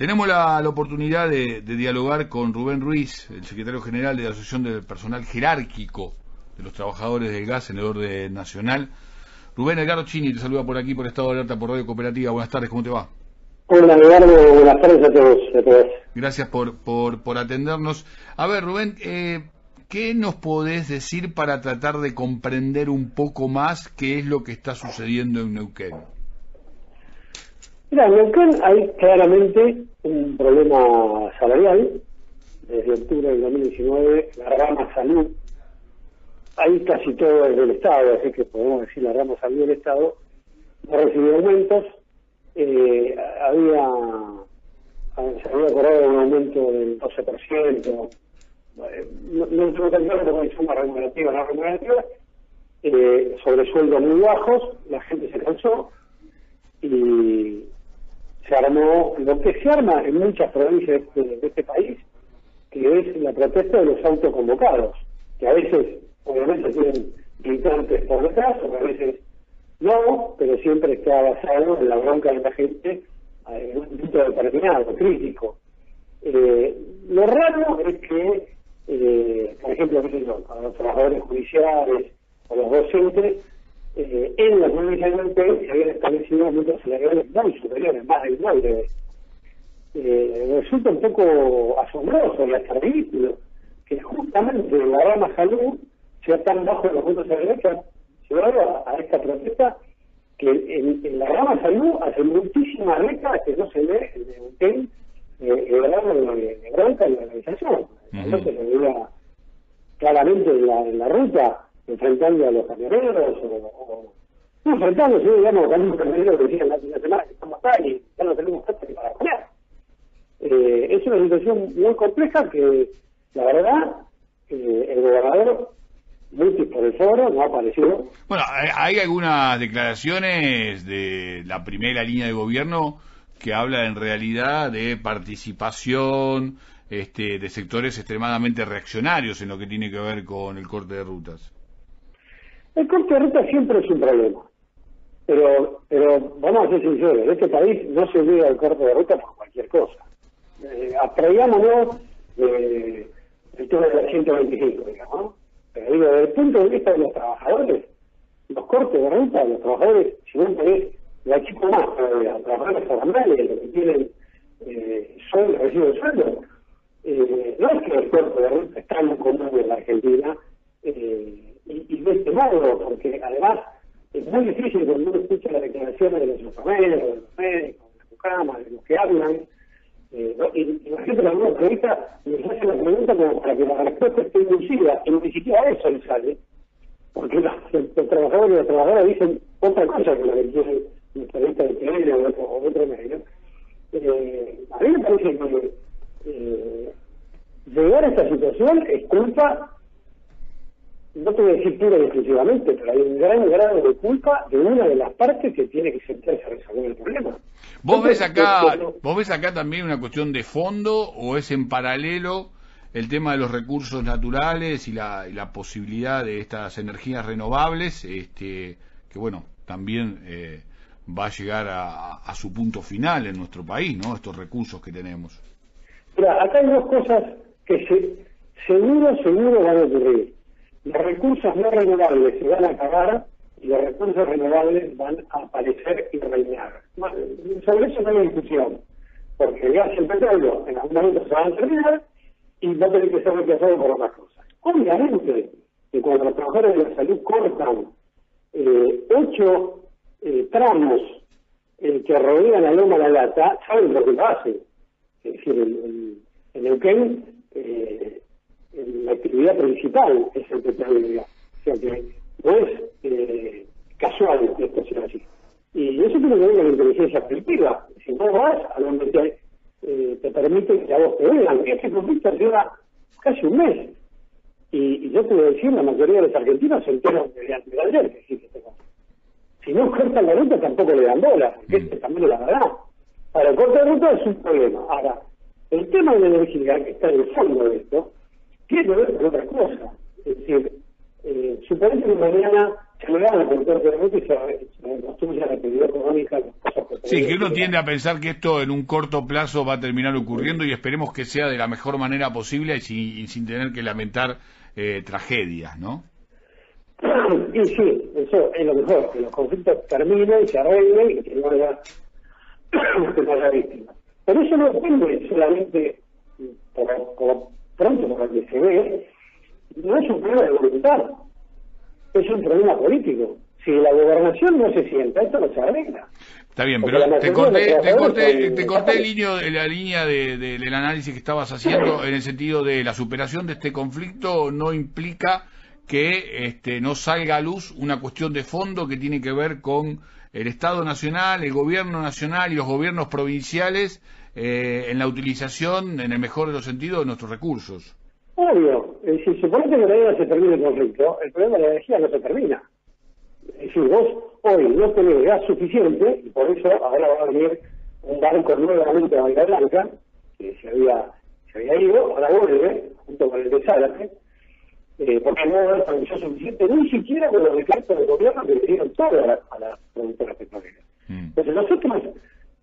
Tenemos la, oportunidad de, dialogar con Rubén Ruiz, el secretario general de la Asociación del Personal Jerárquico de los Trabajadores del Gas en el orden nacional. Rubén Edgardo Chini te saluda por aquí, por Estado de Alerta, por Radio Cooperativa. Buenas tardes, ¿cómo te va? Hola, Eduardo, buenas tardes a todos. Gracias por, por, por atendernos. A ver, Rubén, eh, ¿qué nos podés decir para tratar de comprender un poco más qué es lo que está sucediendo en Neuquén? Mira, en Neuquén hay claramente un problema salarial. Desde octubre del 2019, la rama salud, ahí casi todo es del Estado, así que podemos decir la rama salud del Estado, no recibió aumentos. Eh, había, se había acordado un aumento del 12%, no, no tengo tan claro porque es una remunerativa, no remunerativa, eh, sobre sueldos muy bajos, la gente se cansó y se armó lo que se arma en muchas provincias de este, país, que es la protesta de los autoconvocados, que a veces obviamente tienen militantes por detrás, o a veces no, pero siempre está basado en la bronca de la gente en un punto determinado, crítico. Eh, lo raro es que, eh, por ejemplo, a los trabajadores judiciales o los docentes eh, en la provincia de Neuquén se habían establecido aumentos salariales muy superiores, más del doble. Eh, resulta un poco asombroso y hasta ridículo que justamente la rama salud sea tan bajo los puntos salariales que ha llevado a, esta protesta que en, la rama salud hace muchísimas décadas que no se ve en Neuquén eh, el grado de, de, bronca en la organización. No se veía claramente en la, en la ruta enfrentando a los camioneros o, no enfrentando, sino digamos, con un camionero que decía la, semana que estamos acá y ya no tenemos gente para comer. Eh, es una situación muy compleja que, la verdad, eh, el gobernador por el foro no ha aparecido. Bueno, hay algunas declaraciones de la primera línea de gobierno que habla en realidad de participación este, de sectores extremadamente reaccionarios en lo que tiene que ver con el corte de rutas. El corte de ruta siempre es un problema. Pero, pero vamos a ser sinceros, este país no se olvida el corte de ruta por cualquier cosa. Eh, abstraigámonos de, del tema de la 125, digamos. Pero digo, desde el punto de vista de los trabajadores, los cortes de ruta, los trabajadores, si no tenés la chica más, los trabajadores formales, los que tienen eh, sueldo, recibo de sueldo, eh, no es que el corte de ruta está en común en la Argentina, eh, y, de este modo, porque además es muy difícil cuando uno escucha las declaraciones de los de los médicos, de las camas, de los que hablan, eh, y, la gente en alguna entrevista les hace la pregunta como para que la respuesta esté inducida, y ni siquiera eso le sale, porque los, trabajadores y las trabajadoras dicen otra cosa que la que la entrevista de tele o otro, otro medio. Eh, a mí me parece que eh, llegar a esta situación es culpa no te voy a decir pura y exclusivamente, pero hay un gran grado de culpa de una de las partes que tiene que sentarse a resolver el problema. ¿Vos ves acá, vos ves acá también una cuestión de fondo o es en paralelo el tema de los recursos naturales y la, y la posibilidad de estas energías renovables, este, que bueno, también eh, va a llegar a, a, su punto final en nuestro país, ¿no? Estos recursos que tenemos. Mira, acá hay dos cosas que se, seguro, seguro van a ocurrir los recursos no renovables se van a acabar y los recursos renovables van a aparecer y reinar. Sobre eso no hay discusión, porque el gas y el petróleo en algún momento se van a terminar y va a tener que ser reemplazado por otras cosas. Obviamente que cuando los trabajadores de la salud cortan eh, ocho eh, tramos eh, que rodean la loma la lata, saben lo que lo hacen. Es decir, en, en, en eh, la actividad principal es el petróleo. O sea que no es eh, casual que esto sea así. Y eso tiene que ver con la inteligencia colectiva. Si no vas a donde te, eh, te permite que a vos te vean. Este conflicto lleva casi un mes. Y, yo te voy a decir, la mayoría de los argentinos se enteran de, de ayer que existe este. Si no cortan la ruta, tampoco le dan bola, porque este también es la verdad. Ahora, cortar la ruta es un problema. Ahora, el tema de la energía, que está en el fondo de esto, tiene que ver con otra cosa. Es decir, eh, suponete que mañana se le dan el de y se, construye la actividad económica. Sí, que uno tiende a pensar que esto en un corto plazo va a terminar ocurriendo y esperemos que sea de la mejor manera posible y sin, sin tener que lamentar eh, tragedias, ¿no? Y sí, eso es lo mejor, que los conflictos terminen, se arreglen y que no haya, que no haya víctimas. Pero eso no depende solamente, por, pronto por lo que se ve, no es un problema de voluntad, es un problema político. Si la gobernación no se sienta, esto no se arregla. Está bien, pero te corté, te corté, te corté el la línea de, del análisis que estabas haciendo en el sentido de la superación de este conflicto no implica que este, no salga a luz una cuestión de fondo que tiene que ver con el Estado Nacional, el Gobierno Nacional y los gobiernos provinciales eh, en la utilización, en el mejor de los sentidos, de nuestros recursos. Obvio, eh, si supone que energía se termina el conflicto, el problema de la energía no se termina. Es decir, vos hoy no tenés gas suficiente, y por eso ahora va a venir un barco nuevamente a Bahía Blanca, que se había, se había ido, ahora vuelve, junto con el de Zárate, eh, porque no hay producción suficiente, ni siquiera con los decretos del gobierno que le dieron todo a la, a la productora petrolera. Mm. Entonces nosotros,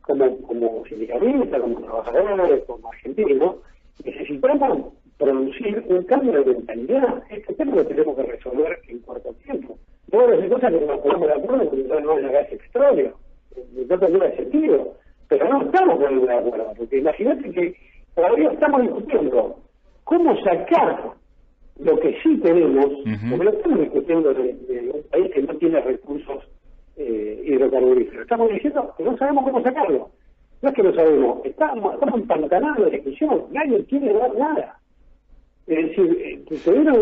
como, como sindicalistas, como trabajadores, como argentinos, necesitamos producir un cambio de mentalidad. Este tema lo tenemos que resolver en corto tiempo. No hay cosas que nos ponemos de acuerdo con que no haya gas extraño. No tendría sentido. Pero no estamos de acuerdo, porque imagínate que todavía estamos discutiendo cómo sacar lo que sí tenemos, porque no estamos discutiendo de, un país que no tiene recursos eh, hidrocarburíferos. Estamos diciendo que no sabemos cómo sacarlo. No es que lo sabemos, estamos, estamos empantanados de discusión, nadie quiere dar nada. Eh,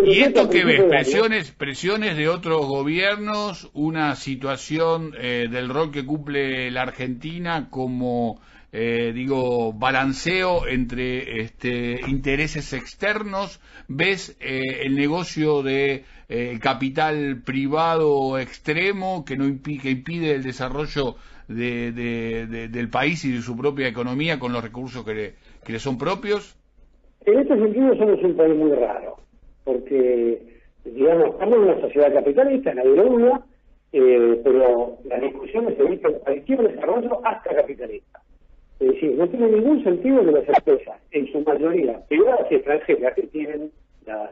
¿Y esto qué ves? ¿Presiones, ¿Presiones de otros gobiernos? ¿Una situación eh, del rol que cumple la Argentina como, eh, digo, balanceo entre este, intereses externos? ¿Ves el negocio de capital privado extremo que, no que impide el desarrollo de, del país y de su propia economía con los recursos que que le son propios? En este sentido somos un país muy raro, porque, digamos, estamos en una sociedad capitalista, lo duda, eh, pero las discusiones se evitan cualquier desarrollo hasta capitalista. Es decir, no tiene ningún sentido que las empresas, en su mayoría, privadas y extranjeras, que tienen las,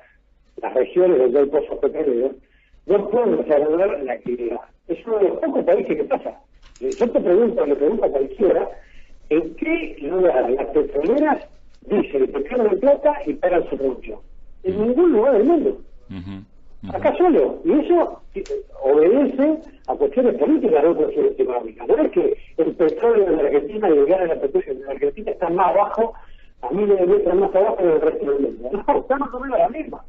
las regiones donde hay pozos petroleros, no pueden desarrollar la actividad. Es uno de los pocos países que pasa. Eh, yo te pregunto, le pregunto a cualquiera, ¿en qué lugar las petroleras dicen que pierden plata y pagan su producción. En ningún lugar del mundo. Acá solo. Y eso eh, obedece a cuestiones políticas, no cuestiones económicas. No es que el petróleo en la Argentina y el gas de la petróleo en la Argentina está más bajo, a miles de metros más abajo que el resto del mundo. No, estamos o la misma.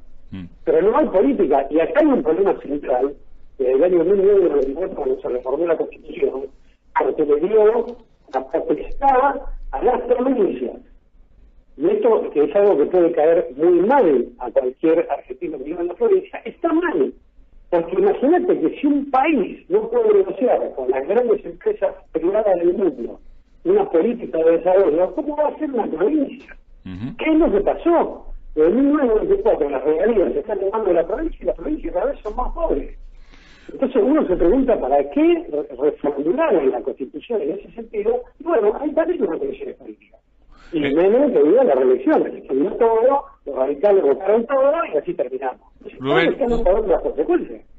Pero no hay política. Y acá hay un problema central. Desde el año 1994, cuando se reformó la Constitución, porque le dio la potestad a las provincias y esto, que es algo que puede caer muy mal a cualquier argentino que viva en la provincia, está mal. Porque imagínate que si un país no puede negociar con las grandes empresas privadas del mundo una política de desarrollo, ¿cómo va a ser una provincia? ¿Qué es lo que pasó? En 1994 las regalías se están tomando la provincia y las provincias cada vez son más pobres. Entonces uno se pregunta para qué reformular en la Constitución en ese sentido. bueno, hay varias condiciones políticas y a las reelecciones. Todo, los radicales votaron todo y así terminamos. Rubén,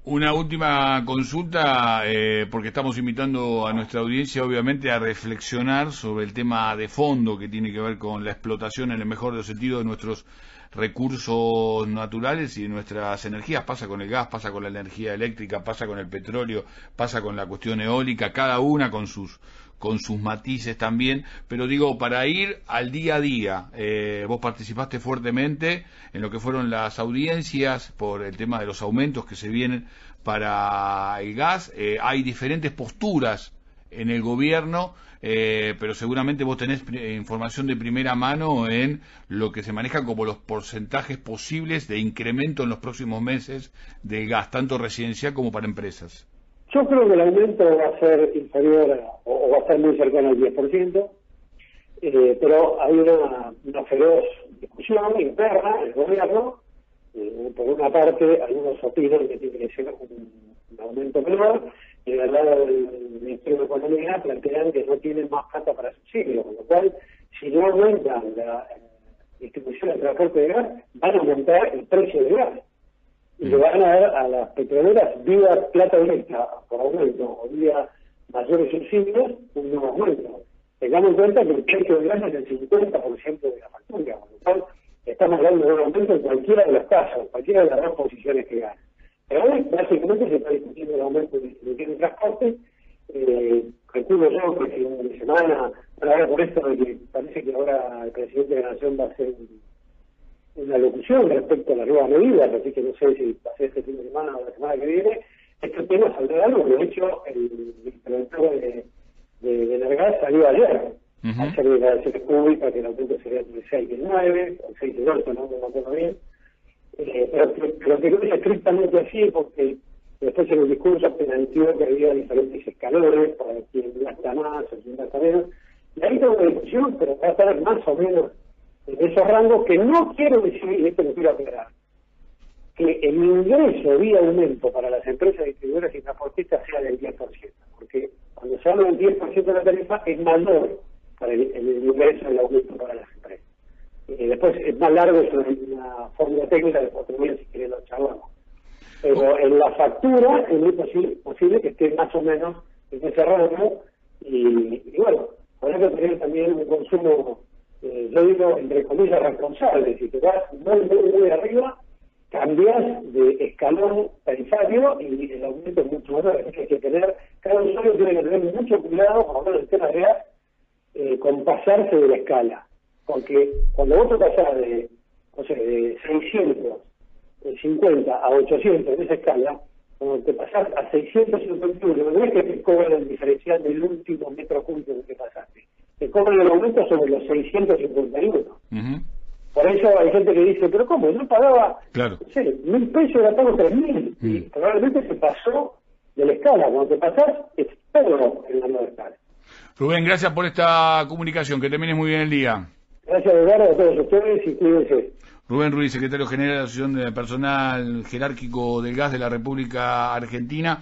una última consulta, eh, porque estamos invitando a nuestra audiencia, obviamente, a reflexionar sobre el tema de fondo que tiene que ver con la explotación, en el mejor de los sentidos, de nuestros recursos naturales y de nuestras energías. Pasa con el gas, pasa con la energía eléctrica, pasa con el petróleo, pasa con la cuestión eólica, cada una con sus con sus matices también, pero digo, para ir al día a día, eh, vos participaste fuertemente en lo que fueron las audiencias por el tema de los aumentos que se vienen para el gas, eh, hay diferentes posturas en el gobierno, eh, pero seguramente vos tenés información de primera mano en lo que se maneja como los porcentajes posibles de incremento en los próximos meses del gas, tanto residencial como para empresas. Yo creo que el aumento va a ser inferior o, va a estar muy cercano al 10%, eh, pero hay una, una feroz discusión interna en el gobierno. Eh, por una parte, algunos opinan que tiene que ser un, aumento menor, y del lado del Ministerio de Economía plantean que no tienen más plata para subsidio, con lo cual, si no aumentan la eh, distribución de transporte de gas, van a aumentar el precio del gas. Y le van a dar a las petroleras vía plata directa por aumento o vía mayores subsidios un nuevo aumento. Tengamos en cuenta que el precio del gas es el 50% de la factura, con lo cual estamos de un aumento en cualquiera de los casos, cualquiera de las dos posiciones que ganan. Pero hoy básicamente se está discutiendo el aumento de distribución de transporte. Eh, yo que si una semana, por esto de que parece que ahora el presidente de la Nación va a hacer una locución respecto a las nuevas medidas, así que no sé si ser este fin de semana o la semana que viene, este tema saldrá algo. De hecho, el interventor de, de, de Energas salió ayer uh -huh. a hacer declaraciones públicas que el aumento sería entre 6 y 9, o 6 y 8, no me acuerdo bien eh, pero, pero que no es estrictamente así porque después en el discurso planteó que había diferentes escalones para quien gasta más o quien gasta menos. Y ahí tengo una discusión, pero va a estar más o menos en esos rangos que no quiero decir, y esto lo quiero aclarar, que el ingreso vía aumento para las empresas distribuidoras y transportistas sea del 10%, porque cuando se habla del 10% de la tarifa es mayor para el, el ingreso del aumento para las empresas. Eh, después es más largo, es una fórmula técnica, después también si quieren lo charlamos. Pero en la factura es muy posible, que esté más o menos en ese rango y, y bueno, habrá que tener también un consumo, eh, yo digo, entre comillas, responsable. Si te vas muy, muy, muy arriba, cambias de escalón tarifario y el aumento es mucho menor. Así que hay que tener, cada usuario tiene que tener mucho cuidado, por lo menos el tema real, eh, con pasarse de la escala porque cuando vos te pasás de, o sea, de 650 a 800 en esa escala, cuando te pasás a 651, no es que te cobran el diferencial del último metro cúbico que pasaste, te cobran el aumento sobre los 651. Uh Por eso hay gente que dice, pero ¿cómo? Yo pagaba, claro. no sé, mil pesos, ahora pago tres mil. Y probablemente se pasó de la escala. Cuando te pasás, es todo en la nueva escala. Rubén, gracias por esta comunicación. Que termines muy bien el día. Gracias, Eduardo, a todos ustedes y cuídense. Rubén Ruiz, secretario general de la Asociación de Personal Jerárquico del Gas de la República Argentina.